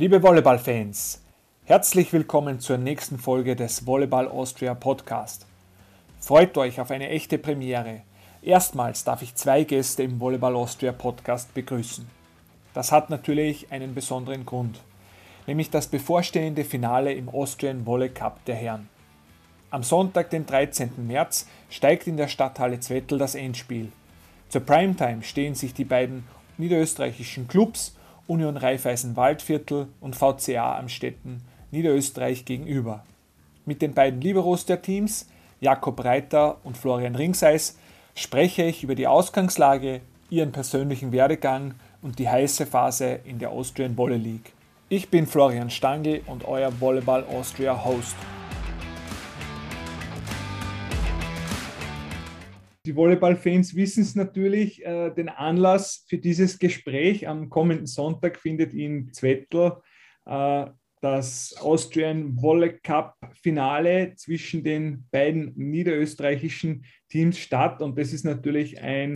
Liebe Volleyball-Fans, herzlich willkommen zur nächsten Folge des Volleyball Austria Podcast. Freut euch auf eine echte Premiere. Erstmals darf ich zwei Gäste im Volleyball Austria Podcast begrüßen. Das hat natürlich einen besonderen Grund, nämlich das bevorstehende Finale im Austrian Volley Cup der Herren. Am Sonntag, den 13. März, steigt in der Stadthalle Zwettl das Endspiel. Zur Primetime stehen sich die beiden niederösterreichischen Clubs Union Raiffeisen Waldviertel und VCA Amstetten Niederösterreich gegenüber. Mit den beiden Liberos der Teams, Jakob Reiter und Florian Ringseis, spreche ich über die Ausgangslage, ihren persönlichen Werdegang und die heiße Phase in der Austrian Volley League. Ich bin Florian Stangl und euer Volleyball Austria Host. Die Volleyball-Fans wissen es natürlich. Äh, den Anlass für dieses Gespräch am kommenden Sonntag findet in Zwettl äh, das Austrian Volley Cup Finale zwischen den beiden niederösterreichischen Teams statt. Und das ist natürlich ein,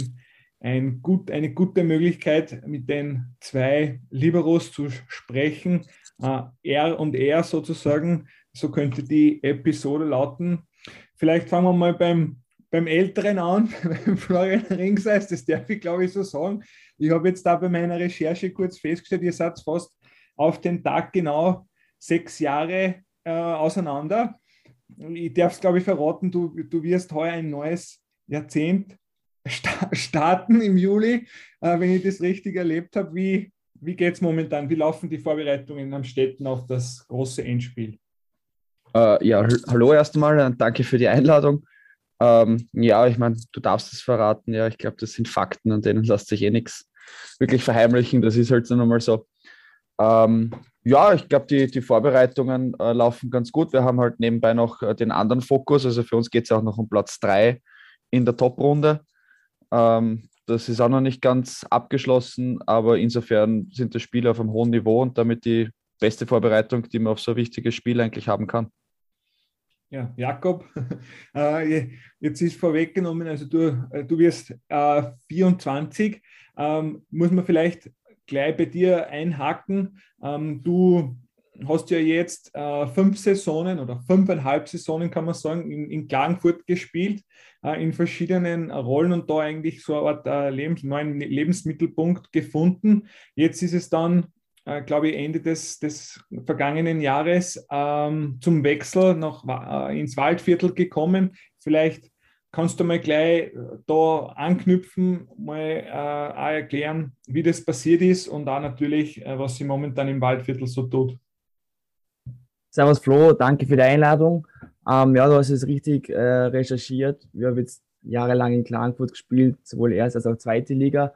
ein gut, eine gute Möglichkeit, mit den zwei Liberos zu sprechen. Äh, R und R sozusagen. So könnte die Episode lauten. Vielleicht fangen wir mal beim beim Älteren an, beim Florian Ringseis, das darf ich glaube ich so sagen. Ich habe jetzt da bei meiner Recherche kurz festgestellt, ihr seid fast auf den Tag genau sechs Jahre äh, auseinander. Ich darf es glaube ich verraten, du, du wirst heuer ein neues Jahrzehnt starten im Juli, äh, wenn ich das richtig erlebt habe. Wie, wie geht es momentan? Wie laufen die Vorbereitungen am Städten auf das große Endspiel? Uh, ja, hallo erst einmal, danke für die Einladung. Ähm, ja, ich meine, du darfst es verraten. Ja, ich glaube, das sind Fakten, an denen lässt sich eh nichts wirklich verheimlichen. Das ist halt so nochmal so. Ähm, ja, ich glaube, die, die Vorbereitungen äh, laufen ganz gut. Wir haben halt nebenbei noch äh, den anderen Fokus. Also für uns geht es auch noch um Platz 3 in der Top-Runde. Ähm, das ist auch noch nicht ganz abgeschlossen, aber insofern sind die Spiele auf einem hohen Niveau und damit die beste Vorbereitung, die man auf so ein wichtiges Spiel eigentlich haben kann. Ja, Jakob, äh, jetzt ist vorweggenommen, also du, äh, du wirst 24. Äh, ähm, muss man vielleicht gleich bei dir einhaken. Ähm, du hast ja jetzt fünf Saisonen oder fünfeinhalb Saisonen, kann man sagen, in, Klagenfurt gespielt, in verschiedenen Rollen und da eigentlich so eine Art neuen Lebensmittelpunkt gefunden. Jetzt ist es dann äh, glaube ich, Ende des, des vergangenen Jahres ähm, zum Wechsel noch äh, ins Waldviertel gekommen. Vielleicht kannst du mal gleich äh, da anknüpfen, mal äh, erklären, wie das passiert ist und auch natürlich, äh, was sie momentan im Waldviertel so tut. Servus Flo, danke für die Einladung. Ähm, ja, du hast es richtig äh, recherchiert. Wir haben jetzt jahrelang in Klagenfurt gespielt, sowohl erst als auch zweite Liga.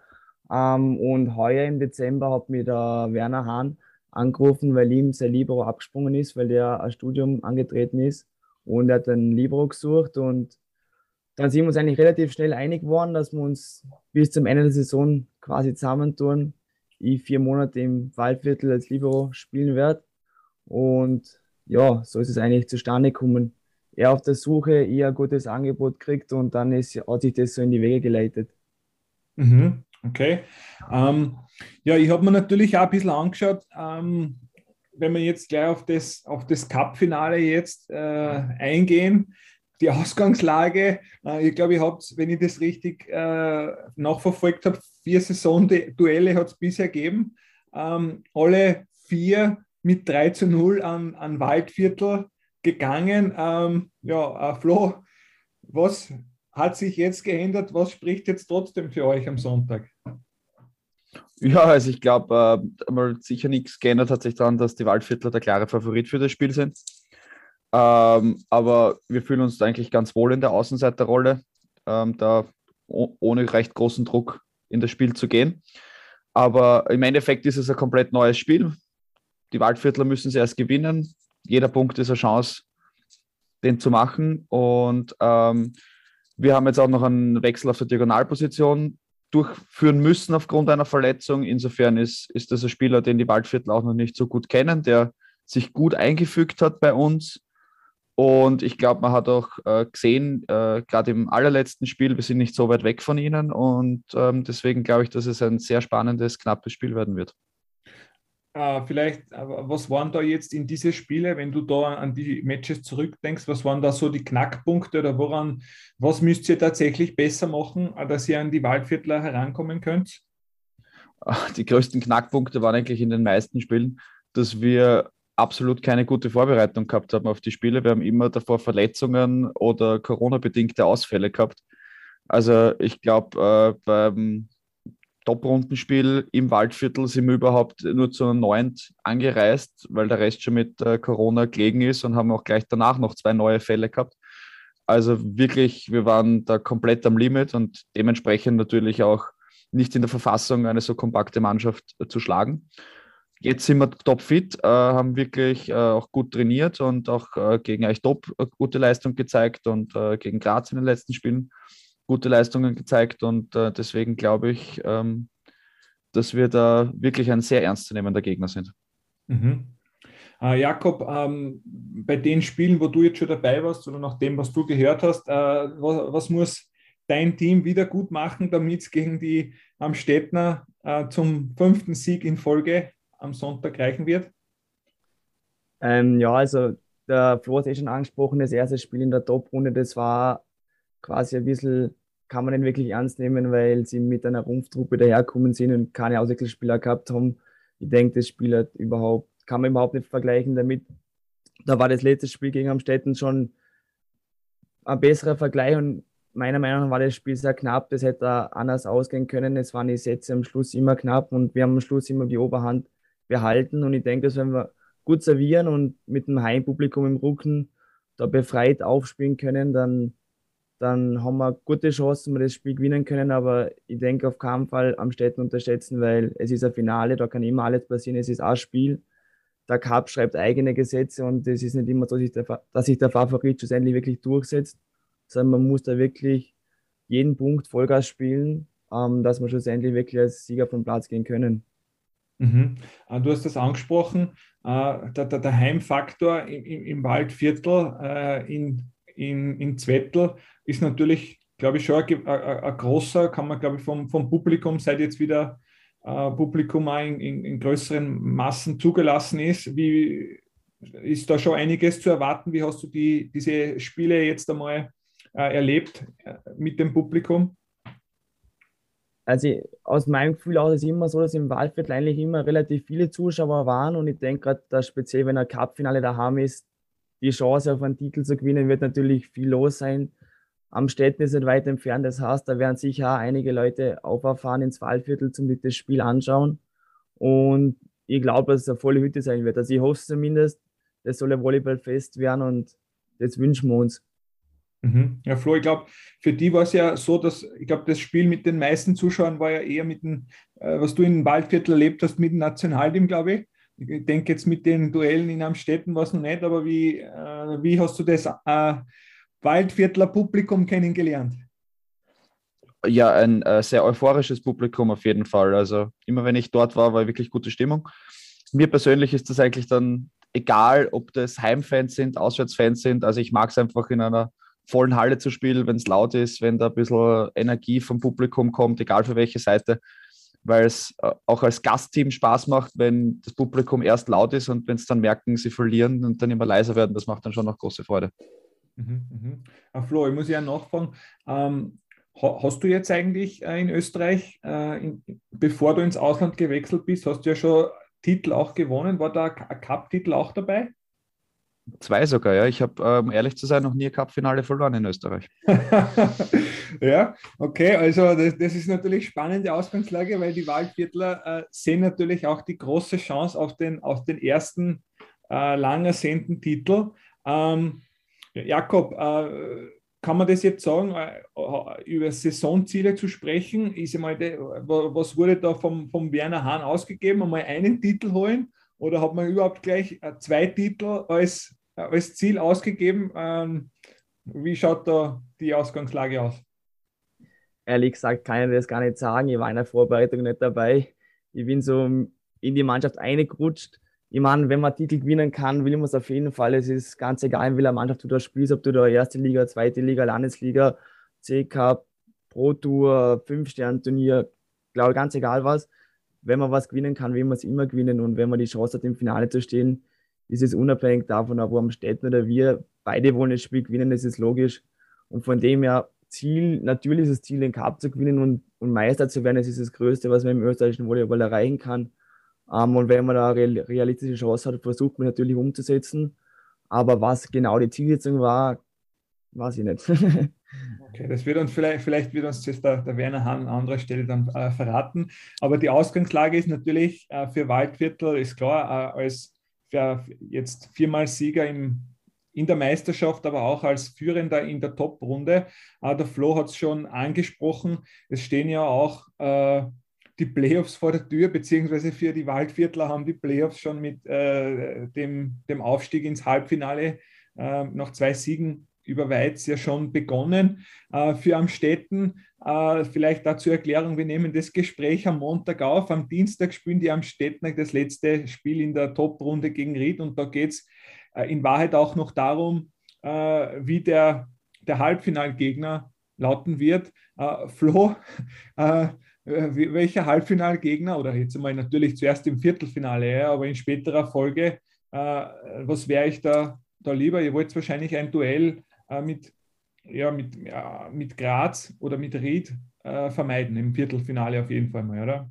Ähm, und heuer im Dezember hat mir der Werner Hahn angerufen, weil ihm sein Libero abgesprungen ist, weil der ein Studium angetreten ist und er hat ein Libero gesucht und dann sind wir uns eigentlich relativ schnell einig geworden, dass wir uns bis zum Ende der Saison quasi zusammentun. Ich vier Monate im Waldviertel als Libero spielen werde und ja, so ist es eigentlich zustande gekommen. Er auf der Suche, ich ein gutes Angebot kriegt und dann ist, hat sich das so in die Wege geleitet. Mhm. Okay. Ähm, ja, ich habe mir natürlich auch ein bisschen angeschaut, ähm, wenn wir jetzt gleich auf das, auf das Cup-Finale jetzt äh, eingehen, die Ausgangslage, äh, ich glaube, ich habe wenn ich das richtig äh, nachverfolgt habe, vier Saison-Duelle hat es bisher gegeben. Ähm, alle vier mit 3 zu 0 an, an Waldviertel gegangen. Ähm, ja, äh, Flo, was, hat sich jetzt geändert? Was spricht jetzt trotzdem für euch am Sonntag? Ja, also ich glaube, äh, sicher nichts geändert hat sich daran, dass die Waldviertler der klare Favorit für das Spiel sind. Ähm, aber wir fühlen uns eigentlich ganz wohl in der Außenseiterrolle, ähm, da ohne recht großen Druck in das Spiel zu gehen. Aber im Endeffekt ist es ein komplett neues Spiel. Die Waldviertler müssen es erst gewinnen. Jeder Punkt ist eine Chance, den zu machen. Und ähm, wir haben jetzt auch noch einen Wechsel auf der Diagonalposition durchführen müssen aufgrund einer Verletzung. Insofern ist, ist das ein Spieler, den die Waldviertel auch noch nicht so gut kennen, der sich gut eingefügt hat bei uns. Und ich glaube, man hat auch äh, gesehen, äh, gerade im allerletzten Spiel, wir sind nicht so weit weg von ihnen. Und ähm, deswegen glaube ich, dass es ein sehr spannendes, knappes Spiel werden wird. Äh, vielleicht, äh, was waren da jetzt in diese Spiele, wenn du da an die Matches zurückdenkst, was waren da so die Knackpunkte oder woran, was müsst ihr tatsächlich besser machen, äh, dass ihr an die Waldviertler herankommen könnt? Die größten Knackpunkte waren eigentlich in den meisten Spielen, dass wir absolut keine gute Vorbereitung gehabt haben auf die Spiele. Wir haben immer davor Verletzungen oder Corona-bedingte Ausfälle gehabt. Also ich glaube, äh, beim Top-Rundenspiel im Waldviertel sind wir überhaupt nur zu einer neunt angereist, weil der Rest schon mit äh, Corona gelegen ist und haben auch gleich danach noch zwei neue Fälle gehabt. Also wirklich, wir waren da komplett am Limit und dementsprechend natürlich auch nicht in der Verfassung, eine so kompakte Mannschaft äh, zu schlagen. Jetzt sind wir topfit, äh, haben wirklich äh, auch gut trainiert und auch äh, gegen euch top äh, gute Leistung gezeigt und gegen Graz in den letzten Spielen gute Leistungen gezeigt und äh, deswegen glaube ich, ähm, dass wir da wirklich ein sehr ernstzunehmender Gegner sind. Mhm. Äh, Jakob, ähm, bei den Spielen, wo du jetzt schon dabei warst oder nach dem, was du gehört hast, äh, was, was, muss dein Team wieder gut machen, damit es gegen die Amstettner äh, zum fünften Sieg in Folge am Sonntag reichen wird? Ähm, ja, also der Flo hat eh schon angesprochen, das erste Spiel in der Top-Runde, das war quasi ein bisschen, kann man nicht wirklich ernst nehmen, weil sie mit einer Rumpftruppe daherkommen sind und keine Auswechselspieler gehabt haben. Ich denke, das Spiel hat überhaupt, kann man überhaupt nicht vergleichen damit. Da war das letzte Spiel gegen Amstetten schon ein besserer Vergleich und meiner Meinung nach war das Spiel sehr knapp. Das hätte anders ausgehen können. Es waren die Sätze am Schluss immer knapp und wir haben am Schluss immer die Oberhand behalten. Und ich denke, dass wenn wir gut servieren und mit dem Heimpublikum im Rücken da befreit aufspielen können, dann dann haben wir gute Chancen, dass wir das Spiel gewinnen können. Aber ich denke auf keinen Fall am Städten unterschätzen, weil es ist ein Finale, da kann immer alles passieren. Es ist ein Spiel. Der Cup schreibt eigene Gesetze und es ist nicht immer so, dass sich der Favorit schlussendlich wirklich durchsetzt, sondern man muss da wirklich jeden Punkt Vollgas spielen, ähm, dass wir schlussendlich wirklich als Sieger vom Platz gehen können. Mhm. Äh, du hast das angesprochen, äh, der, Heimfaktor im, im Waldviertel äh, in in, in Zwettl ist natürlich, glaube ich, schon ein, ein, ein, großer, kann man, glaube ich, vom, vom Publikum, seit jetzt wieder äh, Publikum auch in, in, in, größeren Massen zugelassen ist. Wie ist da schon einiges zu erwarten? Wie hast du die, diese Spiele jetzt einmal äh, erlebt äh, mit dem Publikum? Also aus meinem Gefühl aus ist es immer so, dass im Wahlviertel eigentlich immer relativ viele Zuschauer waren und ich denke gerade, dass speziell wenn ein Cup-Finale daheim ist, die Chance auf einen Titel zu gewinnen, wird natürlich viel los sein. Am Städten ist nicht weit entfernt, das heißt, da werden sicher einige Leute auferfahren ins Waldviertel zum das Spiel anschauen. Und ich glaube, dass es eine volle Hütte sein wird. Also ich hoffe zumindest, das soll ein Volleyballfest werden und das wünschen wir uns. Mhm. Ja, Flo, ich glaube, für die war es ja so, dass ich glaube, das Spiel mit den meisten Zuschauern war ja eher mit dem, äh, was du in Waldviertel erlebt hast, mit dem Nationalteam, glaube ich ich denke jetzt mit den Duellen in Amstetten war es noch nicht, aber wie, äh, wie hast du das äh, Waldviertler Publikum kennengelernt? Ja, ein äh, sehr euphorisches Publikum auf jeden Fall. Also immer wenn ich dort war, war wirklich gute Stimmung. Mir persönlich ist das eigentlich dann egal, ob das Heimfans sind, Auswärtsfans sind. Also ich mag es einfach in einer vollen Halle zu spielen, wenn es laut ist, wenn da ein bisschen Energie vom Publikum kommt, egal für welche Seite weil es äh, auch als Gastteam Spaß macht, wenn das Publikum erst laut ist und wenn es dann merken, sie verlieren und dann immer leiser werden. Das macht dann schon noch große Freude. Mhm, mhm. Ah, Flo, ich muss ja nachfragen. Ähm, hast du jetzt eigentlich äh, in Österreich, äh, in, bevor du ins Ausland gewechselt bist, hast du ja schon Titel auch gewonnen? War da ein Cup-Titel auch dabei? Zwei sogar, ja. Ich habe, um ähm, ehrlich zu sein, noch nie ein Cup-Finale verloren in Österreich. ja, okay. Also das, das, ist natürlich spannende Ausgangslage, weil die Waldviertler äh, sehen natürlich auch die große Chance auf den, auf den ersten äh, lang ersehnten Titel. Ähm, Jakob, äh, kann man das jetzt sagen, äh, über Saisonziele zu sprechen? Ist einmal de, was wurde da vom, vom Werner Hahn ausgegeben? Einmal einen Titel holen? Oder hat man überhaupt gleich äh, zwei Titel als als Ziel ausgegeben. Ähm, wie schaut da die Ausgangslage aus? Ehrlich gesagt kann ich das gar nicht sagen. Ich war in der Vorbereitung nicht dabei. Ich bin so in die Mannschaft eingerutscht. Ich meine, wenn man Titel gewinnen kann, will man es auf jeden Fall. Es ist ganz egal, in welcher Mannschaft du da spielst, ob du da erste Liga, zweite Liga, Landesliga, C-Cup, Pro Tour, Fünf-Stern-Turnier, glaube ganz egal was. wenn man was gewinnen kann, will man es immer gewinnen. Und wenn man die Chance hat, im Finale zu stehen, ist es unabhängig davon, ob am Städten oder wir beide wollen das Spiel gewinnen, das ist logisch. Und von dem her, Ziel, natürlich ist das Ziel, den Cup zu gewinnen und, und Meister zu werden. Das ist das Größte, was man im österreichischen Volleyball erreichen kann. Um, ähm, und wenn man da eine realistische Chance hat, versucht man natürlich umzusetzen. Aber was genau die Zielsetzung war, weiß ich nicht. okay, das wird uns vielleicht, vielleicht wird uns das der, der Werner Hahn an anderer Stelle dann äh, verraten. Aber die Ausgangslage ist natürlich äh, für Waldviertel, ist klar, äh, als für jetzt viermal Sieger im, in der Meisterschaft, aber auch als Führender in der Top-Runde. Äh, der Flo hat es schon angesprochen, es stehen ja auch äh, die Playoffs vor der Tür, beziehungsweise für die Waldviertler haben die Playoffs schon mit äh, dem, dem Aufstieg ins Halbfinale äh, nach zwei Siegen über Weiz ja schon begonnen. Äh, für Amstetten, äh, vielleicht dazu Erklärung, wir nehmen das Gespräch am Montag auf. Am Dienstag spielen die Amstetten das letzte Spiel in der Top-Runde gegen Ried und da geht es äh, in Wahrheit auch noch darum, wie der, der Halbfinalgegner lauten wird. Flo, welcher Halbfinalgegner oder jetzt einmal natürlich zuerst im Viertelfinale, aber in späterer Folge, was wäre ich da, da lieber? Ihr wollt wahrscheinlich ein Duell mit, ja, mit, ja, mit Graz oder mit Ried äh, vermeiden, im Viertelfinale auf jeden Fall mal, oder?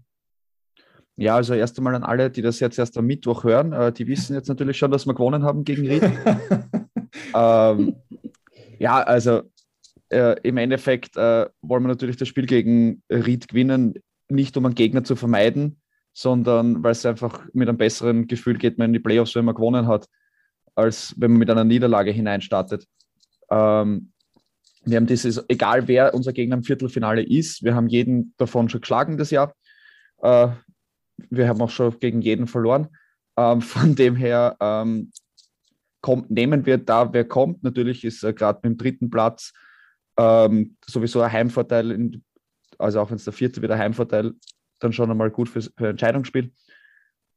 Ja, also erst einmal an alle, die das jetzt erst am Mittwoch hören, äh, die wissen jetzt natürlich schon, dass wir gewonnen haben gegen Ried. ähm, ja, also äh, im Endeffekt äh, wollen wir natürlich das Spiel gegen Ried gewinnen, nicht um einen Gegner zu vermeiden, sondern weil es einfach mit einem besseren Gefühl geht, man in die Playoffs, wenn man gewonnen hat, als wenn man mit einer Niederlage hineinstartet. Ähm, wir haben dieses, egal wer unser Gegner im Viertelfinale ist, wir haben jeden davon schon geschlagen das Jahr. Äh, wir haben auch schon gegen jeden verloren. Ähm, von dem her ähm, kommt, nehmen wir da, wer kommt. Natürlich ist äh, gerade mit dem dritten Platz ähm, sowieso ein Heimvorteil, in, also auch wenn es der vierte wieder Heimvorteil, dann schon einmal gut für, für Entscheidungsspiel.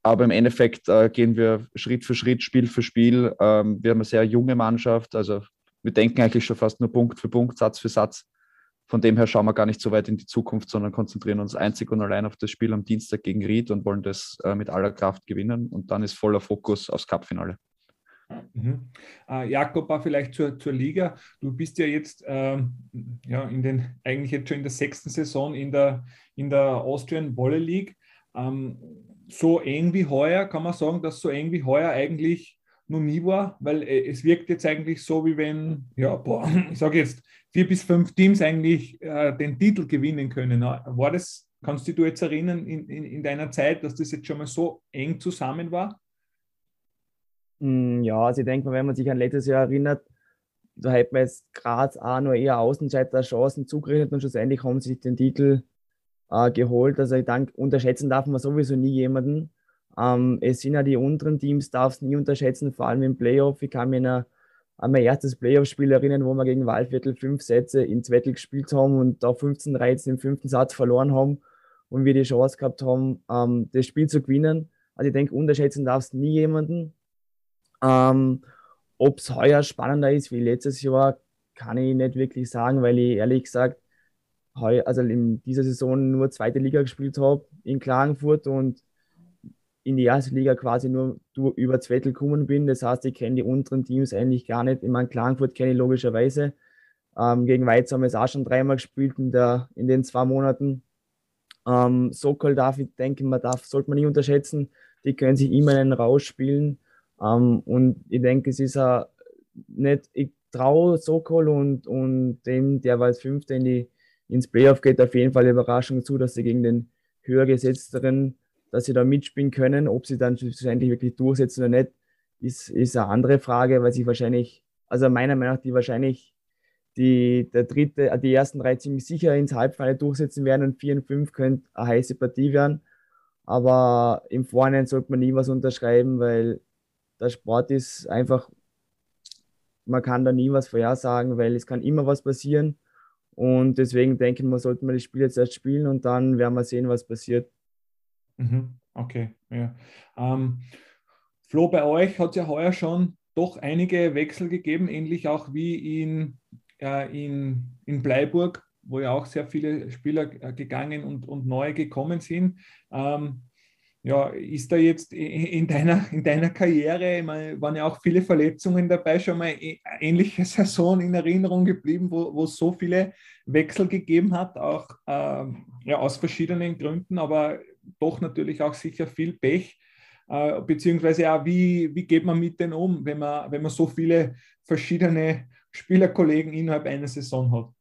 Aber im Endeffekt äh, gehen wir Schritt für Schritt, Spiel für Spiel. Ähm, wir haben eine sehr junge Mannschaft, also wir denken eigentlich schon fast nur Punkt für Punkt, Satz für Satz. Von dem her schauen wir gar nicht so weit in die Zukunft, sondern konzentrieren uns einzig und allein auf das Spiel am Dienstag gegen Ried und wollen das äh, mit aller Kraft gewinnen. Und dann ist voller Fokus aufs Cup-Finale. Mhm. Äh, Jakob, vielleicht zur, zur Liga. Du bist ja jetzt ähm, ja, in den, eigentlich jetzt schon in der sechsten Saison in der, in der Austrian Volley League. Ähm, so eng wie heuer, kann man sagen, dass so eng wie heuer eigentlich noch nie war, weil äh, es wirkt jetzt eigentlich so, wie wenn, ja, boah, ich sage jetzt, vier bis fünf Teams eigentlich äh, den Titel gewinnen können. War das, kannst du dich jetzt erinnern in, in, in, deiner Zeit, dass das jetzt schon mal so eng zusammen war? Mm, ja, also ich denke wenn man sich an letztes Jahr erinnert, da hätte man jetzt Graz auch nur eher Außenseiter Chancen zugerechnet und schlussendlich haben sie sich den Titel äh, geholt. Also ich denke, unterschätzen darf man sowieso nie jemanden. Ähm, es sind ja die unteren Teams, darf es nie unterschätzen, vor allem im Playoff. Ich kann mich an mein erstes Playoff-Spiel erinnern, wo wir gegen Waldviertel fünf Sätze in Zwettel gespielt haben und da 15, 13 im fünften Satz verloren haben und wir die Chance gehabt haben, ähm, das Spiel zu gewinnen. Also ich denke, unterschätzen darf es nie jemanden. Ähm, Ob es heuer spannender ist wie letztes Jahr, kann ich nicht wirklich sagen, weil ich ehrlich gesagt heu, also in dieser Saison nur zweite Liga gespielt habe in Klagenfurt und in die erste Liga quasi nur über Zwettel gekommen bin. Das heißt, ich kenne die unteren Teams eigentlich gar nicht. Ich meine, Klagenfurt kenne ich logischerweise. Ähm, gegen Weiz haben wir es auch schon dreimal gespielt in, der, in den zwei Monaten. Ähm, Sokol darf ich denke, man darf, sollte man nicht unterschätzen. Die können sich immer einen rausspielen. Ähm, und ich denke, es ist auch nicht, ich traue Sokol und, und dem, der als Fünfter in die, ins Playoff geht, auf jeden Fall Überraschung zu, dass sie gegen den höher gesetzteren dass sie da mitspielen können. Ob sie dann schlussendlich wirklich durchsetzen oder nicht, ist, ist eine andere Frage, weil sie wahrscheinlich, also meiner Meinung nach, die wahrscheinlich die, der dritte, die ersten drei ziemlich sicher ins Halbfinale durchsetzen werden und vier und fünf könnte eine heiße Partie werden. Aber im Vorhinein sollte man nie was unterschreiben, weil der Sport ist einfach, man kann da nie was vorhersagen, weil es kann immer was passieren. Und deswegen denke ich, man sollte man das Spiel jetzt erst spielen und dann werden wir sehen, was passiert. Mhm. Okay, ja. Ähm, Flo, bei euch hat es ja heuer schon doch einige Wechsel gegeben, ähnlich auch wie in, äh, in, in Bleiburg, wo ja auch sehr viele Spieler gegangen und, und neue gekommen sind. Ähm, ja, ist da jetzt in deiner, in deiner Karriere, ich meine, waren ja auch viele Verletzungen dabei, schon mal ähnliche Saison in Erinnerung geblieben, wo, wo es so viele Wechsel gegeben hat, auch ähm, ja, aus verschiedenen Gründen, aber doch natürlich auch sicher viel Pech, äh, beziehungsweise auch, wie, wie geht man mit denen um, wenn man, wenn man so viele verschiedene Spielerkollegen innerhalb einer Saison hat?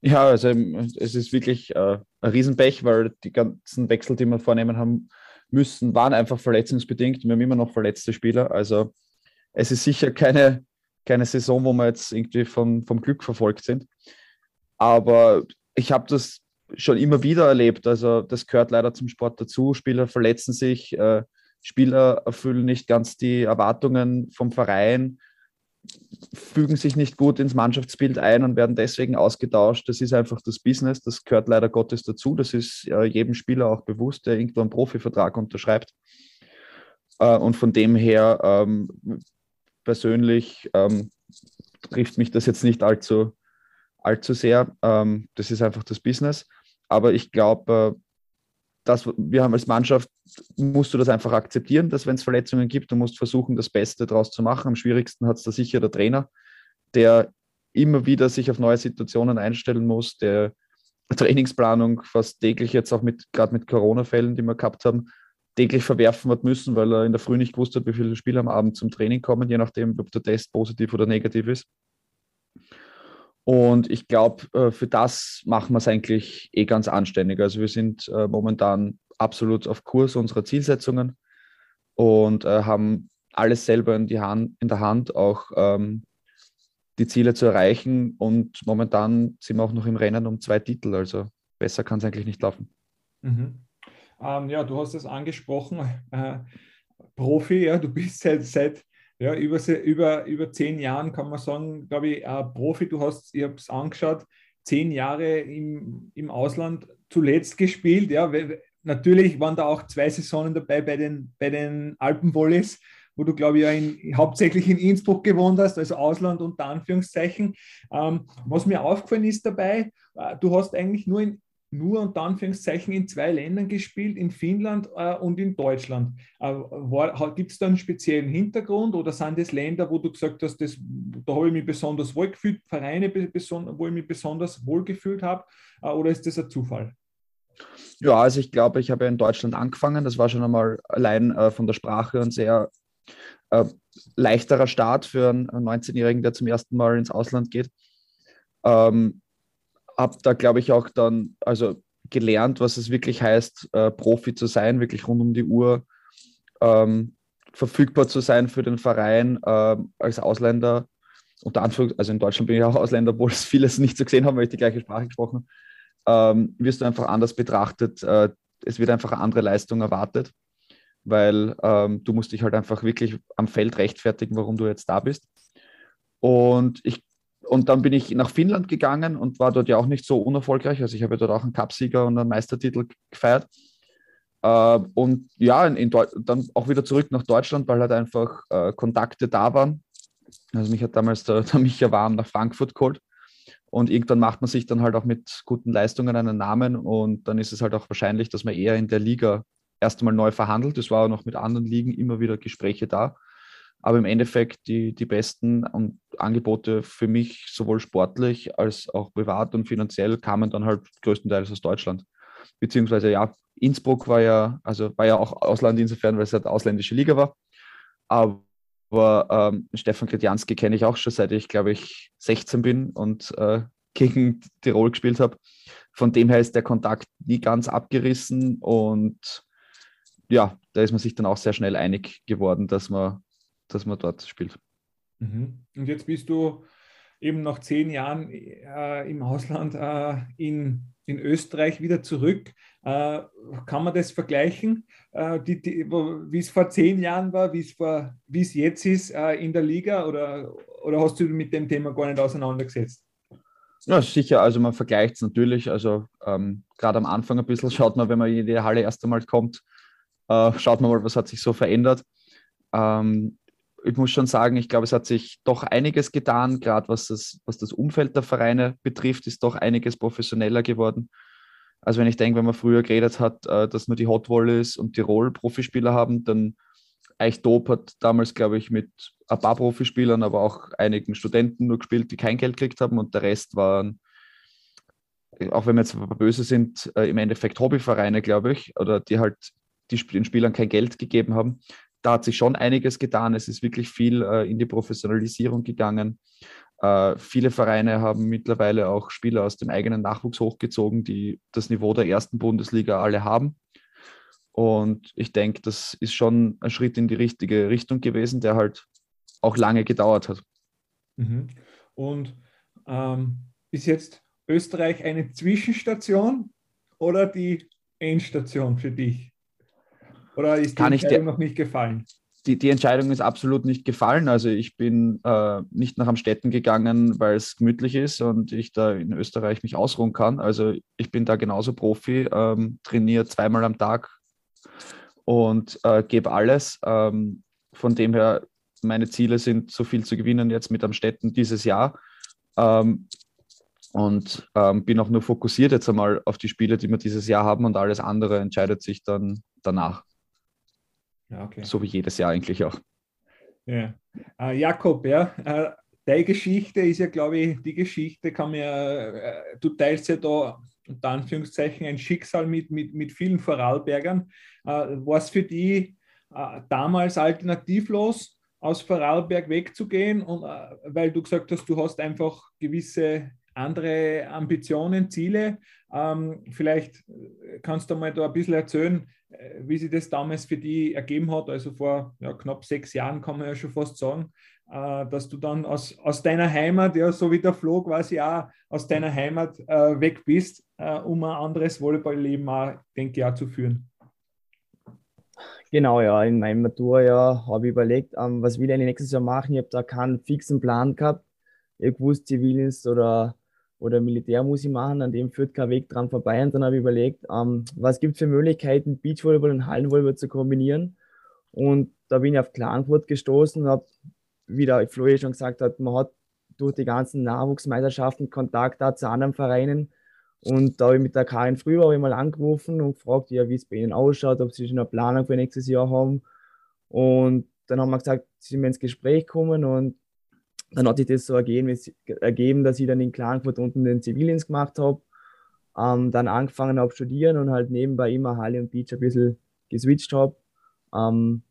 Ja, also es ist wirklich äh, ein Riesenpech, weil die ganzen Wechsel, die wir vornehmen haben müssen, waren einfach verletzungsbedingt. Wir haben immer noch verletzte Spieler. Also es ist sicher keine, keine Saison, wo wir jetzt irgendwie vom, vom Glück verfolgt sind. Aber ich habe das schon immer wieder erlebt. Also das gehört leider zum Sport dazu. Spieler verletzen sich, äh, Spieler erfüllen nicht ganz die Erwartungen vom Verein fügen sich nicht gut ins Mannschaftsbild ein und werden deswegen ausgetauscht. Das ist einfach das Business, das gehört leider Gottes dazu. Das ist äh, jedem Spieler auch bewusst, der irgendwo einen Profivertrag unterschreibt. Äh, und von dem her ähm, persönlich ähm, trifft mich das jetzt nicht allzu, allzu sehr. Ähm, das ist einfach das Business. Aber ich glaube, äh, das, wir haben als Mannschaft, musst du das einfach akzeptieren, dass wenn es Verletzungen gibt, du musst versuchen, das Beste daraus zu machen. Am schwierigsten hat es da sicher der Trainer, der immer wieder sich auf neue Situationen einstellen muss, der Trainingsplanung fast täglich jetzt auch mit, gerade mit Corona-Fällen, die wir gehabt haben, täglich verwerfen hat müssen, weil er in der Früh nicht gewusst hat, wie viele Spieler am Abend zum Training kommen, je nachdem, ob der Test positiv oder negativ ist. Und ich glaube, äh, für das machen wir es eigentlich eh ganz anständig. Also wir sind äh, momentan absolut auf Kurs unserer Zielsetzungen und äh, haben alles selber in, die Hand, in der Hand, auch ähm, die Ziele zu erreichen. Und momentan sind wir auch noch im Rennen um zwei Titel. Also besser kann es eigentlich nicht laufen. Mhm. Ähm, ja, du hast es angesprochen. Äh, Profi, ja, du bist seit, seit ja, über, über, über zehn Jahren kann man sagen, glaube ich, äh, Profi. Du hast, ich habe es angeschaut, zehn Jahre im, im Ausland zuletzt gespielt. Ja, natürlich waren da auch zwei Saisonen dabei bei den, bei den Alpenvolleys, wo du, glaube ich, ja in, hauptsächlich in Innsbruck gewohnt hast, also Ausland unter Anführungszeichen. Ähm, was mir aufgefallen ist dabei, äh, du hast eigentlich nur in nur unter Anführungszeichen in zwei Ländern gespielt, in Finnland äh, und in Deutschland. Äh, Gibt es da einen speziellen Hintergrund oder sind das Länder, wo du gesagt hast, das, da habe ich mich besonders wohl gefühlt, Vereine, wo ich mich besonders wohl gefühlt habe, äh, oder ist das ein Zufall? Ja, also ich glaube, ich habe ja in Deutschland angefangen. Das war schon einmal allein äh, von der Sprache ein sehr äh, leichterer Start für einen 19-Jährigen, der zum ersten Mal ins Ausland geht. Ähm, habe da, glaube ich, auch dann also gelernt, was es wirklich heißt, äh, Profi zu sein, wirklich rund um die Uhr ähm, verfügbar zu sein für den Verein äh, als Ausländer. Unter Anführungs also in Deutschland bin ich auch Ausländer, obwohl es vieles nicht so gesehen haben, weil ich die gleiche Sprache gesprochen ähm, wirst du einfach anders betrachtet. Äh, es wird einfach eine andere Leistung erwartet, weil ähm, du musst dich halt einfach wirklich am Feld rechtfertigen, warum du jetzt da bist. Und ich und dann bin ich nach Finnland gegangen und war dort ja auch nicht so unerfolgreich. Also ich habe dort auch einen Cupsieger und einen Meistertitel gefeiert. Äh, und ja, in, in dann auch wieder zurück nach Deutschland, weil halt einfach äh, Kontakte da waren. Also mich hat damals der, der Micha Warm nach Frankfurt geholt. Und irgendwann macht man sich dann halt auch mit guten Leistungen einen Namen und dann ist es halt auch wahrscheinlich, dass man eher in der Liga erst einmal neu verhandelt. Es war auch noch mit anderen Ligen immer wieder Gespräche da. Aber im Endeffekt die, die besten Angebote für mich, sowohl sportlich als auch privat und finanziell, kamen dann halt größtenteils aus Deutschland. Beziehungsweise ja, Innsbruck war ja, also war ja auch Ausland insofern, weil es halt ausländische Liga war. Aber ähm, Stefan Kretjanski kenne ich auch schon seit ich, glaube ich, 16 bin und äh, gegen Tirol gespielt habe. Von dem her ist der Kontakt nie ganz abgerissen und ja, da ist man sich dann auch sehr schnell einig geworden, dass man dass man dort spielt. Mhm. Und jetzt bist du eben nach zehn Jahren äh, im Ausland äh, in, in Österreich wieder zurück. Äh, kann man das vergleichen, äh, wie es vor zehn Jahren war, wie es, vor, wie es jetzt ist äh, in der Liga oder, oder hast du mit dem Thema gar nicht auseinandergesetzt? Ja, sicher. Also man vergleicht es natürlich. Also ähm, gerade am Anfang ein bisschen schaut man, wenn man in die Halle erst einmal kommt, äh, schaut man mal, was hat sich so verändert. Ähm, ich muss schon sagen, ich glaube, es hat sich doch einiges getan, gerade was das, was das Umfeld der Vereine betrifft, ist doch einiges professioneller geworden. Also wenn ich denke, wenn man früher geredet hat, äh, dass nur die Hot Volleys und Tirol Profispieler haben, dann Eichtop hat damals, glaube ich, mit ein paar Profispielern, aber auch einigen Studenten nur gespielt, die kein Geld gekriegt haben und der Rest waren, auch wenn wir jetzt böse sind, äh, im Endeffekt Hobbyvereine, glaube ich, oder die halt die, den Spielern kein Geld gegeben haben. Da hat sich schon einiges getan. Es ist wirklich viel äh, in die Professionalisierung gegangen. Äh, viele Vereine haben mittlerweile auch Spieler aus dem eigenen Nachwuchs hochgezogen, die das Niveau der ersten Bundesliga alle haben. Und ich denke, das ist schon ein Schritt in die richtige Richtung gewesen, der halt auch lange gedauert hat. Mhm. Und ähm, ist jetzt Österreich eine Zwischenstation oder die Endstation für dich? Oder ist die Kann Entscheidung noch nicht gefallen? Die, die, Entscheidung ist absolut nicht gefallen. Also ich bin äh, nicht nach Amstetten gegangen, weil es gemütlich ist und ich da in Österreich mich ausruhen kann. Also ich bin da genauso Profi, ähm, trainiere zweimal am Tag und äh, gebe alles. Ähm, von dem her, meine Ziele sind, so viel zu gewinnen jetzt mit Amstetten dieses Jahr. Ähm, und ähm, bin auch nur fokussiert jetzt einmal auf die Spiele, die wir dieses Jahr haben und alles andere entscheidet sich dann danach. Ja, okay. So wie jedes Jahr eigentlich auch. Ja. Äh, Jakob, ja, äh, deine Geschichte ist ja, glaube ich, die Geschichte kann ja, äh, du teilst ja da unter Anführungszeichen ein Schicksal mit, mit, mit vielen Vorarlbergern. Äh, War es für die damals alternativlos, aus Vorarlberg wegzugehen? Und weil du gesagt hast, du hast einfach gewisse andere Ambitionen, Ziele. Ähm, vielleicht kannst du mal da ein bisschen erzählen, äh, wie sich das damals für die ergeben hat. Also vor ja, knapp sechs Jahren kann man ja schon fast sagen, äh, dass du dann aus, aus deiner Heimat, ja, so wie der Flo quasi auch aus deiner Heimat äh, weg bist, äh, um ein anderes Volleyball-Leben auch, denke ich, auch zu führen. Genau, ja, in meinem Maturjahr habe ich überlegt, ähm, was will ich nächstes Jahr machen. Ich habe da keinen fixen Plan gehabt. Ich wusste, Zivildienst oder oder Militär muss ich machen, an dem führt kein Weg dran vorbei. Und dann habe ich überlegt, ähm, was gibt es für Möglichkeiten, Beachvolleyball und Hallenvolleyball zu kombinieren. Und da bin ich auf Klagenfurt gestoßen, habe, wie der Flo schon gesagt hat, man hat durch die ganzen Nachwuchsmeisterschaften Kontakt zu anderen Vereinen. Und da habe ich mit der Karin ich mal angerufen und gefragt, ja, wie es bei ihnen ausschaut, ob sie schon eine Planung für nächstes Jahr haben. Und dann haben wir gesagt, sie sind ins Gespräch gekommen und dann hat sich das so ergeben, dass ich dann in Klagenfurt unten den Zivildienst gemacht habe, ähm, dann angefangen habe studieren und halt nebenbei immer Halle und Beach ein bisschen geswitcht habe. Ähm,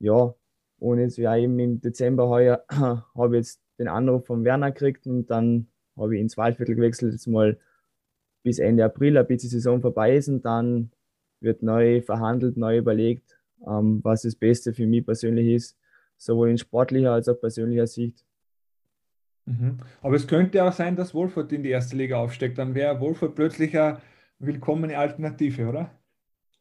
ja, und jetzt ja eben im Dezember heuer habe ich jetzt den Anruf von Werner gekriegt und dann habe ich ins Waldviertel gewechselt, jetzt mal bis Ende April, bis die Saison vorbei ist und dann wird neu verhandelt, neu überlegt, ähm, was das Beste für mich persönlich ist sowohl in sportlicher als auch persönlicher Sicht. Mhm. Aber es könnte auch sein, dass Wolfurt in die erste Liga aufsteckt. Dann wäre Wolfurt plötzlich eine willkommene Alternative, oder?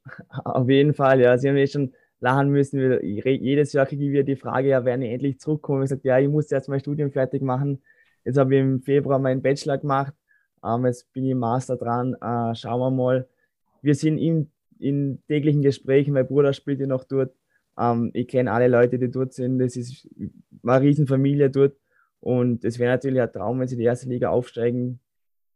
Auf jeden Fall, ja. Sie haben ja schon lachen müssen. Jedes Jahr kriege ich wieder die Frage, ja, werden ich endlich zurückkommen? Ich sage, ja, ich muss erst mein Studium fertig machen. Jetzt habe ich im Februar meinen Bachelor gemacht. Ähm, jetzt bin ich im Master dran. Äh, schauen wir mal. Wir sind in, in täglichen Gesprächen. Mein Bruder spielt ja noch dort. Ähm, ich kenne alle Leute, die dort sind. Das ist eine Riesenfamilie dort. Und es wäre natürlich ein Traum, wenn sie die erste Liga aufsteigen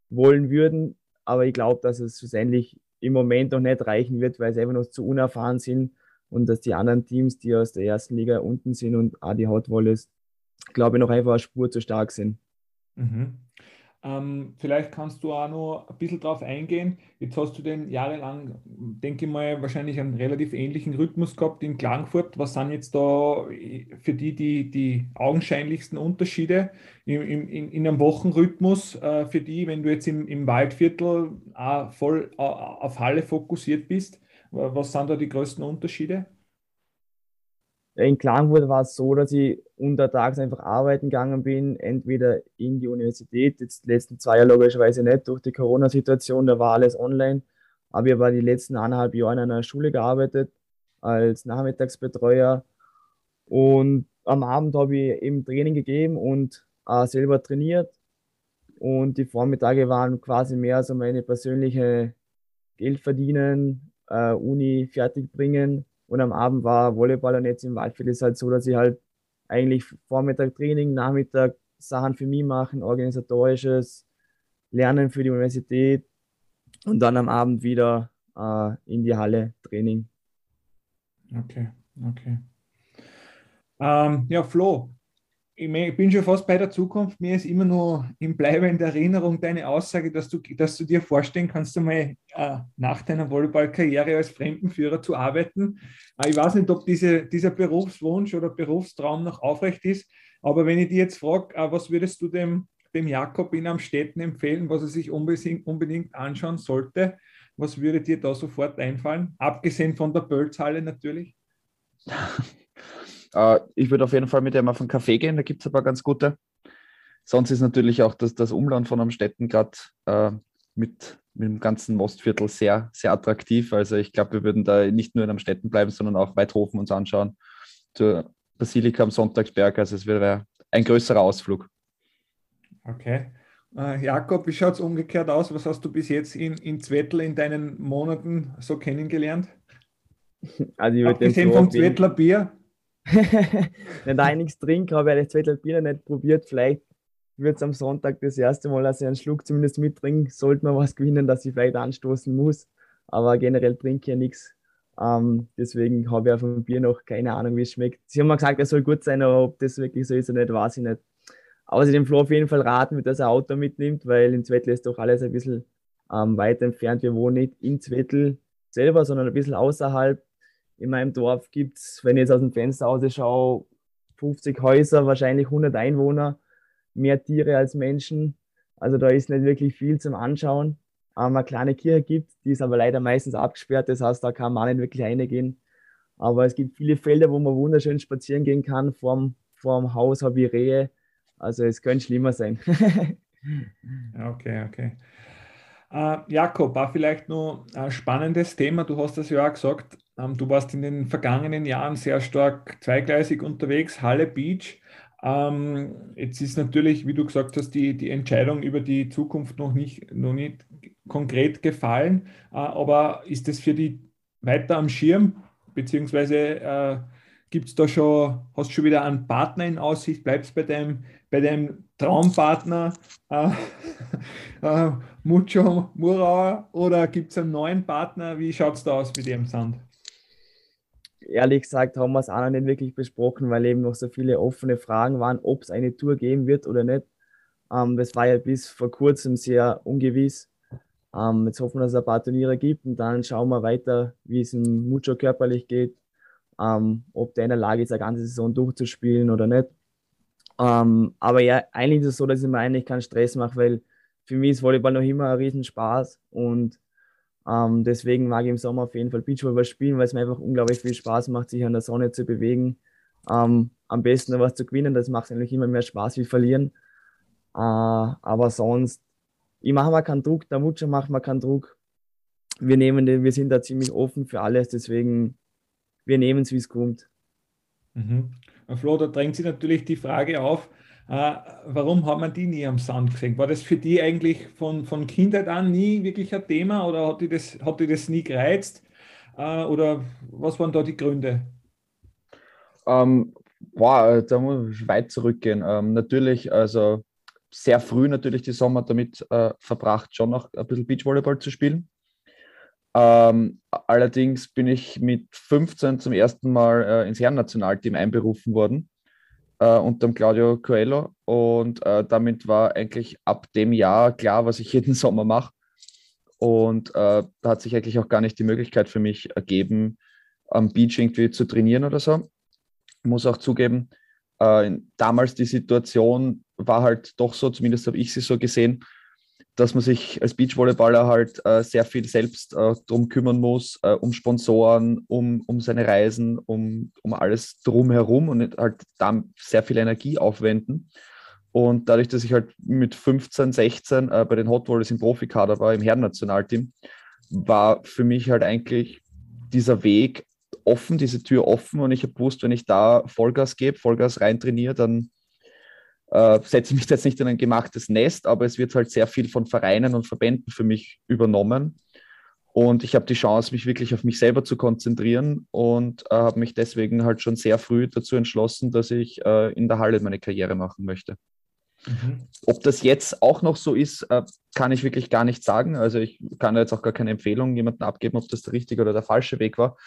wollen würden. Aber ich glaube, dass es schlussendlich im Moment noch nicht reichen wird, weil sie einfach noch zu unerfahren sind und dass die anderen Teams, die aus der ersten Liga unten sind und auch die Hot Wallis, glaube ich, noch einfach eine Spur zu stark sind. Mhm. Ähm, vielleicht kannst du auch noch ein bisschen drauf eingehen. Jetzt hast du den jahrelang, denke ich mal, wahrscheinlich einen relativ ähnlichen Rhythmus gehabt in Klagenfurt. Was sind jetzt da für die die, die augenscheinlichsten Unterschiede in, in, in einem Wochenrhythmus äh, für die, wenn du jetzt im, im Waldviertel auch voll äh, auf Halle fokussiert bist? Was sind da die größten Unterschiede? In Klagenfurt war es so, dass ich untertags einfach arbeiten gegangen bin, entweder in die Universität, jetzt die letzten zwei Jahre logischerweise nicht durch die Corona-Situation, da war alles online, aber ich habe die letzten eineinhalb Jahre in einer Schule gearbeitet als Nachmittagsbetreuer und am Abend habe ich eben Training gegeben und äh, selber trainiert und die Vormittage waren quasi mehr so meine persönliche Geld verdienen, äh, Uni fertig bringen und am Abend war Volleyball und jetzt im Waldviertel ist halt so, dass ich halt eigentlich Vormittag Training, Nachmittag Sachen für mich machen, organisatorisches, Lernen für die Universität und dann am Abend wieder äh, in die Halle Training. Okay, okay. Ähm, ja, Flo, ich bin schon fast bei der Zukunft. Mir ist immer nur im Bleiben in der Erinnerung deine Aussage, dass du, dass du dir vorstellen kannst, einmal äh, nach deiner Volleyballkarriere als Fremdenführer zu arbeiten. Äh, ich weiß nicht, ob diese, dieser Berufswunsch oder Berufstraum noch aufrecht ist, aber wenn ich dir jetzt frage, äh, was würdest du dem, dem Jakob in Amstetten empfehlen, was er sich unbedingt, unbedingt anschauen sollte, was würde dir da sofort einfallen? Abgesehen von der Bölzhalle natürlich. Äh, ich würde auf jeden Fall mit ihm auf einen Kaffee gehen, da gibt es ein paar ganz gute. Sonst ist natürlich auch das, das Umland von Amstetten gerade äh, mit, mit dem ganzen Mostviertel sehr, sehr attraktiv. Also ich glaube, wir würden da nicht nur in Amstetten bleiben, sondern auch Weithofen uns anschauen. Zur Basilika am Sonntagsberg. Also es wäre ein größerer Ausflug. Okay. Äh, Jakob, wie schaut es umgekehrt aus? Was hast du bis jetzt in, in Zwettl in deinen Monaten so kennengelernt? Also ich Abgesehen vom Zwettler Bier? wenn ich nichts trinke, habe ich das Zwettl Bier nicht probiert. Vielleicht wird es am Sonntag das erste Mal, dass ich einen Schluck zumindest mittrinke. Sollte man was gewinnen, dass ich vielleicht anstoßen muss. Aber generell trinke ich ja nichts. Ähm, deswegen habe ich auch vom Bier noch keine Ahnung, wie es schmeckt. Sie haben mal gesagt, es soll gut sein, aber ob das wirklich so ist oder nicht, weiß ich nicht. Aber sie dem Flo auf jeden Fall raten, dass er Auto mitnimmt, weil in Zwettl ist doch alles ein bisschen ähm, weiter entfernt. Wir wohnen nicht in Zwettl selber, sondern ein bisschen außerhalb in meinem Dorf gibt es, wenn ich jetzt aus dem Fenster aus schaue, 50 Häuser, wahrscheinlich 100 Einwohner, mehr Tiere als Menschen. Also da ist nicht wirklich viel zum Anschauen. Ähm, eine kleine Kirche gibt, die ist aber leider meistens abgesperrt, das heißt, da kann man nicht wirklich reingehen. Aber es gibt viele Felder, wo man wunderschön spazieren gehen kann. Vorm, vorm Haus habe ich Rehe. Also es könnte schlimmer sein. okay, okay. Äh, Jakob, war vielleicht noch ein spannendes Thema. Du hast das ja auch gesagt, du warst in den vergangenen Jahren sehr stark zweigleisig unterwegs, Halle Beach. Ähm, jetzt ist natürlich, wie du gesagt hast, die, die Entscheidung über die Zukunft noch nicht, noch nicht konkret gefallen. Äh, aber ist das für die weiter am Schirm? Beziehungsweise äh, gibt es da schon, hast du schon wieder einen Partner in Aussicht? Bleibst bei deinem, bei deinem Traumpartner äh, äh, Mucho Murauer oder gibt es einen neuen Partner? Wie schaut es da aus mit dem Sand? Ehrlich gesagt haben wir es auch noch nicht wirklich besprochen, weil eben noch so viele offene Fragen waren, ob es eine Tour geben wird oder nicht. Ähm, das war ja bis vor kurzem sehr ungewiss. Ähm, jetzt hoffen wir, dass es ein paar Turniere gibt und dann schauen wir weiter, wie es in Mucho körperlich geht, ähm, ob der in der Lage ist, eine ganze Saison durchzuspielen oder nicht. Ähm, aber ja, eigentlich ist es so, dass ich mir eigentlich keinen Stress mache, weil für mich ist Volleyball noch immer ein Riesenspaß und ähm, deswegen mag ich im Sommer auf jeden Fall Beachvolleyball spielen, weil es mir einfach unglaublich viel Spaß macht, sich an der Sonne zu bewegen. Ähm, am besten noch was zu gewinnen, das macht eigentlich immer mehr Spaß wie verlieren. Äh, aber sonst, ich mache mal keinen Druck, der Mutscher macht mal keinen Druck. Wir, nehmen wir sind da ziemlich offen für alles, deswegen wir nehmen es, wie es kommt. Mhm. Flo, da drängt sich natürlich die Frage auf, äh, warum hat man die nie am Sand gesehen? War das für die eigentlich von, von Kindheit an nie wirklich ein Thema oder hat die das, hat die das nie gereizt? Äh, oder was waren da die Gründe? Ähm, boah, da muss ich weit zurückgehen. Ähm, natürlich, also sehr früh natürlich die Sommer damit äh, verbracht, schon noch ein bisschen Beachvolleyball zu spielen. Ähm, allerdings bin ich mit 15 zum ersten Mal äh, ins Herrennationalteam einberufen worden äh, unter Claudio Coelho und äh, damit war eigentlich ab dem Jahr klar, was ich jeden Sommer mache. Und äh, da hat sich eigentlich auch gar nicht die Möglichkeit für mich ergeben, am Beach irgendwie zu trainieren oder so. Ich muss auch zugeben, äh, damals die Situation war halt doch so, zumindest habe ich sie so gesehen, dass man sich als Beachvolleyballer halt äh, sehr viel selbst äh, drum kümmern muss, äh, um Sponsoren, um, um seine Reisen, um, um alles drumherum und halt da sehr viel Energie aufwenden. Und dadurch, dass ich halt mit 15, 16 äh, bei den Hot Volleys im Profikader war, im Herrennationalteam, war für mich halt eigentlich dieser Weg offen, diese Tür offen und ich habe gewusst, wenn ich da Vollgas gebe, Vollgas rein trainiere, dann äh, setze ich mich jetzt nicht in ein gemachtes Nest, aber es wird halt sehr viel von Vereinen und Verbänden für mich übernommen. Und ich habe die Chance, mich wirklich auf mich selber zu konzentrieren und äh, habe mich deswegen halt schon sehr früh dazu entschlossen, dass ich äh, in der Halle meine Karriere machen möchte. Mhm. Ob das jetzt auch noch so ist, äh, kann ich wirklich gar nicht sagen. Also ich kann jetzt auch gar keine Empfehlung jemandem abgeben, ob das der richtige oder der falsche Weg war,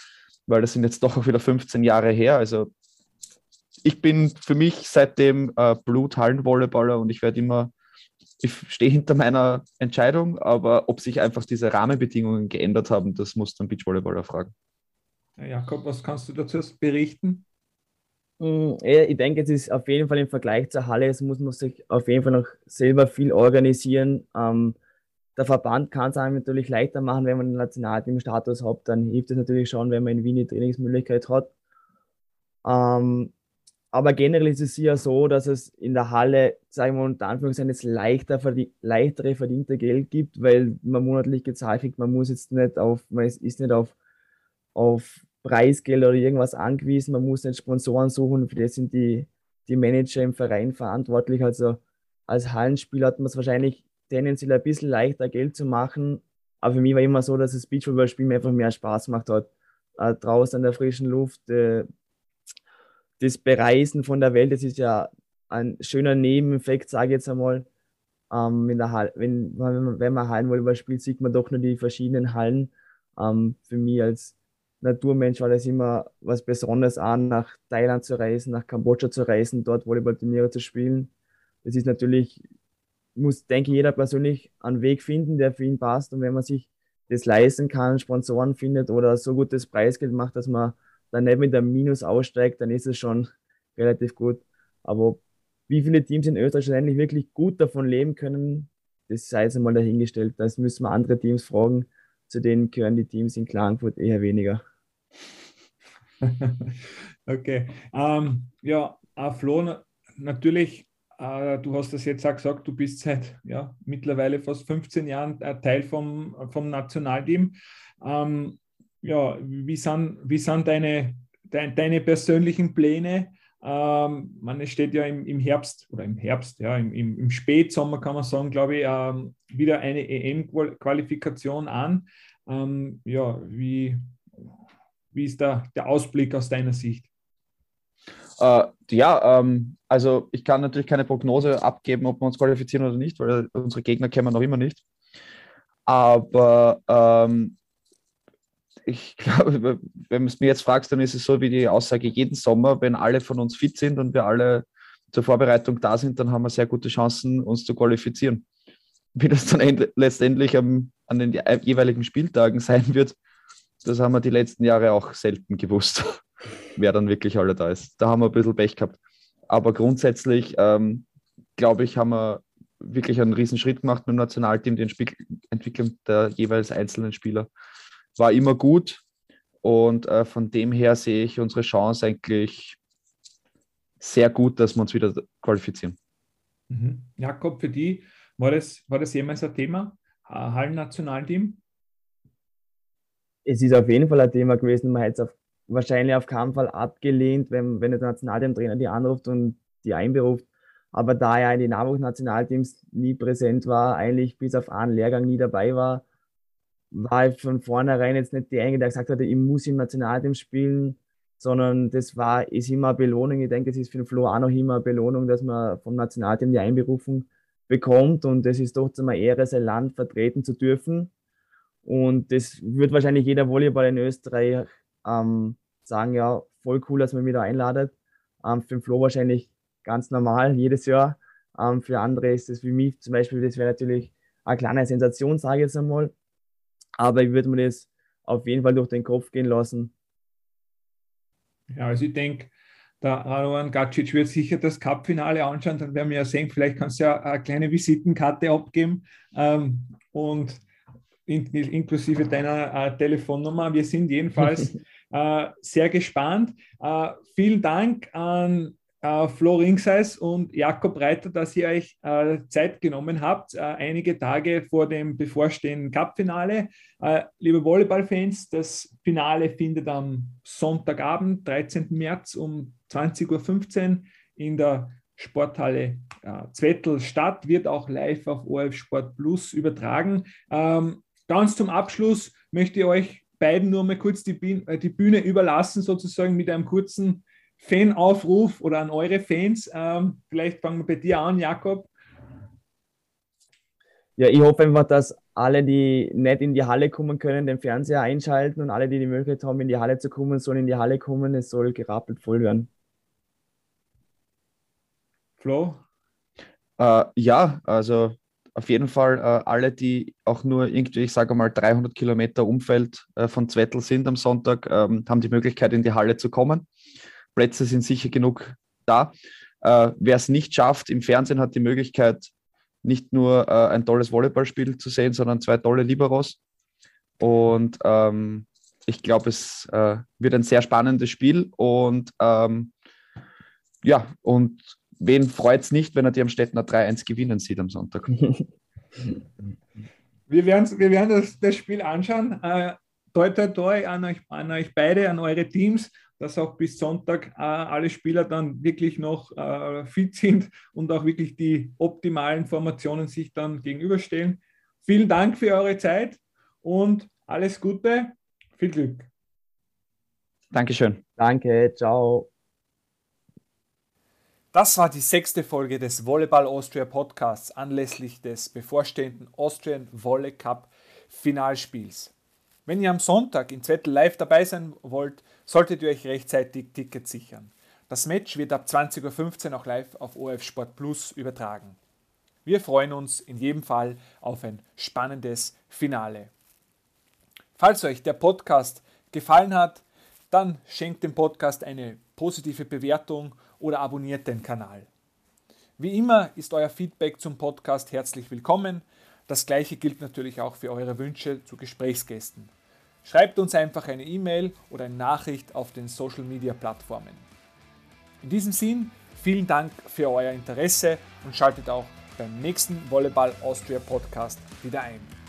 weil das sind jetzt doch auch wieder 15 Jahre her. Also ich bin für mich seitdem äh, Blut-Hallenvolleyballer und ich werde immer, ich stehe hinter meiner Entscheidung, aber ob sich einfach diese Rahmenbedingungen geändert haben, das muss dann Beachvolleyballer fragen. Jakob, was kannst du dazu berichten? Mm, ich denke, es ist auf jeden Fall im Vergleich zur Halle, es muss man sich auf jeden Fall noch selber viel organisieren. Ähm, der Verband kann es einem natürlich leichter machen, wenn man einen Nationalteam-Status hat, dann hilft es natürlich schon, wenn man in Wien die Trainingsmöglichkeit hat. Ähm, aber generell ist es ja so, dass es in der Halle, sagen wir unter Anführungszeichen, leichter, leichtere verdiente Geld gibt, weil man monatlich gezahlt kriegt, man muss jetzt nicht auf, man ist nicht auf, auf Preisgeld oder irgendwas angewiesen, man muss nicht Sponsoren suchen, für das sind die, die Manager im Verein verantwortlich. Also als Hallenspieler hat man es wahrscheinlich tendenziell ein bisschen leichter Geld zu machen. Aber für mich war immer so, dass das Beachvolleyballspiel mir einfach mehr Spaß gemacht hat. Äh, draußen in der frischen Luft, äh, das Bereisen von der Welt, das ist ja ein schöner Nebeneffekt, sage ich jetzt einmal. Ähm, in der Halle, wenn, wenn man Hallenvolleyball spielt, sieht man doch nur die verschiedenen Hallen. Ähm, für mich als Naturmensch war das immer was Besonderes an, nach Thailand zu reisen, nach Kambodscha zu reisen, dort Volleyballturniere zu spielen. Das ist natürlich, muss, denke ich, jeder persönlich einen Weg finden, der für ihn passt. Und wenn man sich das leisten kann, Sponsoren findet oder so gutes Preisgeld macht, dass man dann nicht mit einem Minus aussteigt, dann ist es schon relativ gut. Aber wie viele Teams in Österreich eigentlich wirklich gut davon leben können, das sei jetzt einmal dahingestellt. Das müssen wir andere Teams fragen. Zu denen gehören die Teams in Klagenfurt eher weniger. okay. Ähm, ja, Flo, natürlich, äh, du hast das jetzt auch gesagt, du bist seit ja, mittlerweile fast 15 Jahren Teil vom, vom Nationalteam. Ähm, ja, wie sind, wie sind deine, de, deine persönlichen Pläne? Ähm, man, steht ja im, im Herbst oder im Herbst, ja, im, im, im Spätsommer kann man sagen, glaube ich, ähm, wieder eine EM-Qualifikation an. Ähm, ja, wie, wie ist da der Ausblick aus deiner Sicht? Äh, ja, ähm, also ich kann natürlich keine Prognose abgeben, ob wir uns qualifizieren oder nicht, weil unsere Gegner kennen wir noch immer nicht. Aber ähm, ich glaube, wenn du es mir jetzt fragst, dann ist es so wie die Aussage jeden Sommer, wenn alle von uns fit sind und wir alle zur Vorbereitung da sind, dann haben wir sehr gute Chancen, uns zu qualifizieren. Wie das dann letztendlich am, an den jeweiligen Spieltagen sein wird, das haben wir die letzten Jahre auch selten gewusst, wer dann wirklich alle da ist. Da haben wir ein bisschen Pech gehabt. Aber grundsätzlich, ähm, glaube ich, haben wir wirklich einen riesen Schritt gemacht mit dem Nationalteam. Die Entwicklung der jeweils einzelnen Spieler war immer gut. Und äh, von dem her sehe ich unsere Chance eigentlich sehr gut, dass wir uns wieder qualifizieren. Mhm. Jakob, für die war das, war das jemals ein Thema? Hallen-Nationalteam? es ist auf jeden Fall ein Thema gewesen. Man hätte es wahrscheinlich auf keinen Fall abgelehnt, wenn, wenn der Nationalteam-Trainer die anruft und die einberuft. Aber da er in den Nachwuchs-Nationalteams nie präsent war, eigentlich bis auf einen Lehrgang nie dabei war, war ich von vornherein jetzt nicht derjenige, der gesagt hatte, ich muss im Nationalteam spielen, sondern das war, ist immer eine Belohnung. Ich denke, es ist für den Flo auch noch immer eine Belohnung, dass man vom Nationalteam die Einberufung bekommt und es ist doch eine Ehre, sein Land vertreten zu dürfen. Und das wird wahrscheinlich jeder Volleyball in Österreich ähm, sagen, ja, voll cool, dass man mich da einladet. Ähm, für den Flo wahrscheinlich ganz normal, jedes Jahr. Ähm, für andere ist das für mich zum Beispiel, das wäre natürlich eine kleine Sensation, sage ich jetzt einmal. Aber ich würde mir das auf jeden Fall durch den Kopf gehen lassen. Ja, also ich denke, der Radovan Gacic wird sicher das Cup-Finale anschauen, dann werden wir ja sehen, vielleicht kannst du ja eine kleine Visitenkarte abgeben. Ähm, und in, inklusive deiner äh, Telefonnummer. Wir sind jedenfalls äh, sehr gespannt. Äh, vielen Dank an äh, Flo Ringseis und Jakob Reiter, dass ihr euch äh, Zeit genommen habt, äh, einige Tage vor dem bevorstehenden Cup-Finale. liebe Volleyball-Fans, das Finale findet am Sonntagabend, 13. März um 20.15 Uhr in der Sporthalle äh, Zwettel statt, wird auch live auf ORF Sport Plus übertragen. Ähm, Ganz zum Abschluss möchte ich euch beiden nur mal kurz die, äh, die Bühne überlassen, sozusagen mit einem kurzen Fanaufruf oder an eure Fans. Ähm, vielleicht fangen wir bei dir an, Jakob. Ja, ich hoffe einfach, dass alle, die nicht in die Halle kommen können, den Fernseher einschalten und alle, die die Möglichkeit haben, in die Halle zu kommen, sollen in die Halle kommen. Es soll gerappelt voll werden. Flo? Äh, ja, also auf jeden Fall äh, alle, die auch nur irgendwie, ich sage mal, 300 Kilometer Umfeld äh, von Zwettl sind am Sonntag, ähm, haben die Möglichkeit, in die Halle zu kommen. Plätze sind sicher genug da. Äh, Wer es nicht schafft, im Fernsehen hat die Möglichkeit, nicht nur äh, ein tolles Volleyballspiel zu sehen, sondern zwei tolle Liberos. Und ähm, ich glaube, es äh, wird ein sehr spannendes Spiel. Und ähm, ja, und wen freut es nicht, wenn er die am Städtner 3-1 gewinnen sieht am Sonntag? Wir werden, wir werden das, das Spiel anschauen. Äh, toi, toi, toi an euch, an euch beide, an eure Teams dass auch bis Sonntag äh, alle Spieler dann wirklich noch äh, fit sind und auch wirklich die optimalen Formationen sich dann gegenüberstellen. Vielen Dank für eure Zeit und alles Gute, viel Glück. Dankeschön. Danke, ciao. Das war die sechste Folge des Volleyball Austria Podcasts anlässlich des bevorstehenden Austrian Volley Cup Finalspiels. Wenn ihr am Sonntag in Zettel live dabei sein wollt, solltet ihr euch rechtzeitig Tickets sichern. Das Match wird ab 20.15 Uhr auch live auf OF Sport Plus übertragen. Wir freuen uns in jedem Fall auf ein spannendes Finale. Falls euch der Podcast gefallen hat, dann schenkt dem Podcast eine positive Bewertung oder abonniert den Kanal. Wie immer ist euer Feedback zum Podcast herzlich willkommen. Das gleiche gilt natürlich auch für eure Wünsche zu Gesprächsgästen. Schreibt uns einfach eine E-Mail oder eine Nachricht auf den Social Media Plattformen. In diesem Sinn, vielen Dank für euer Interesse und schaltet auch beim nächsten Volleyball Austria Podcast wieder ein.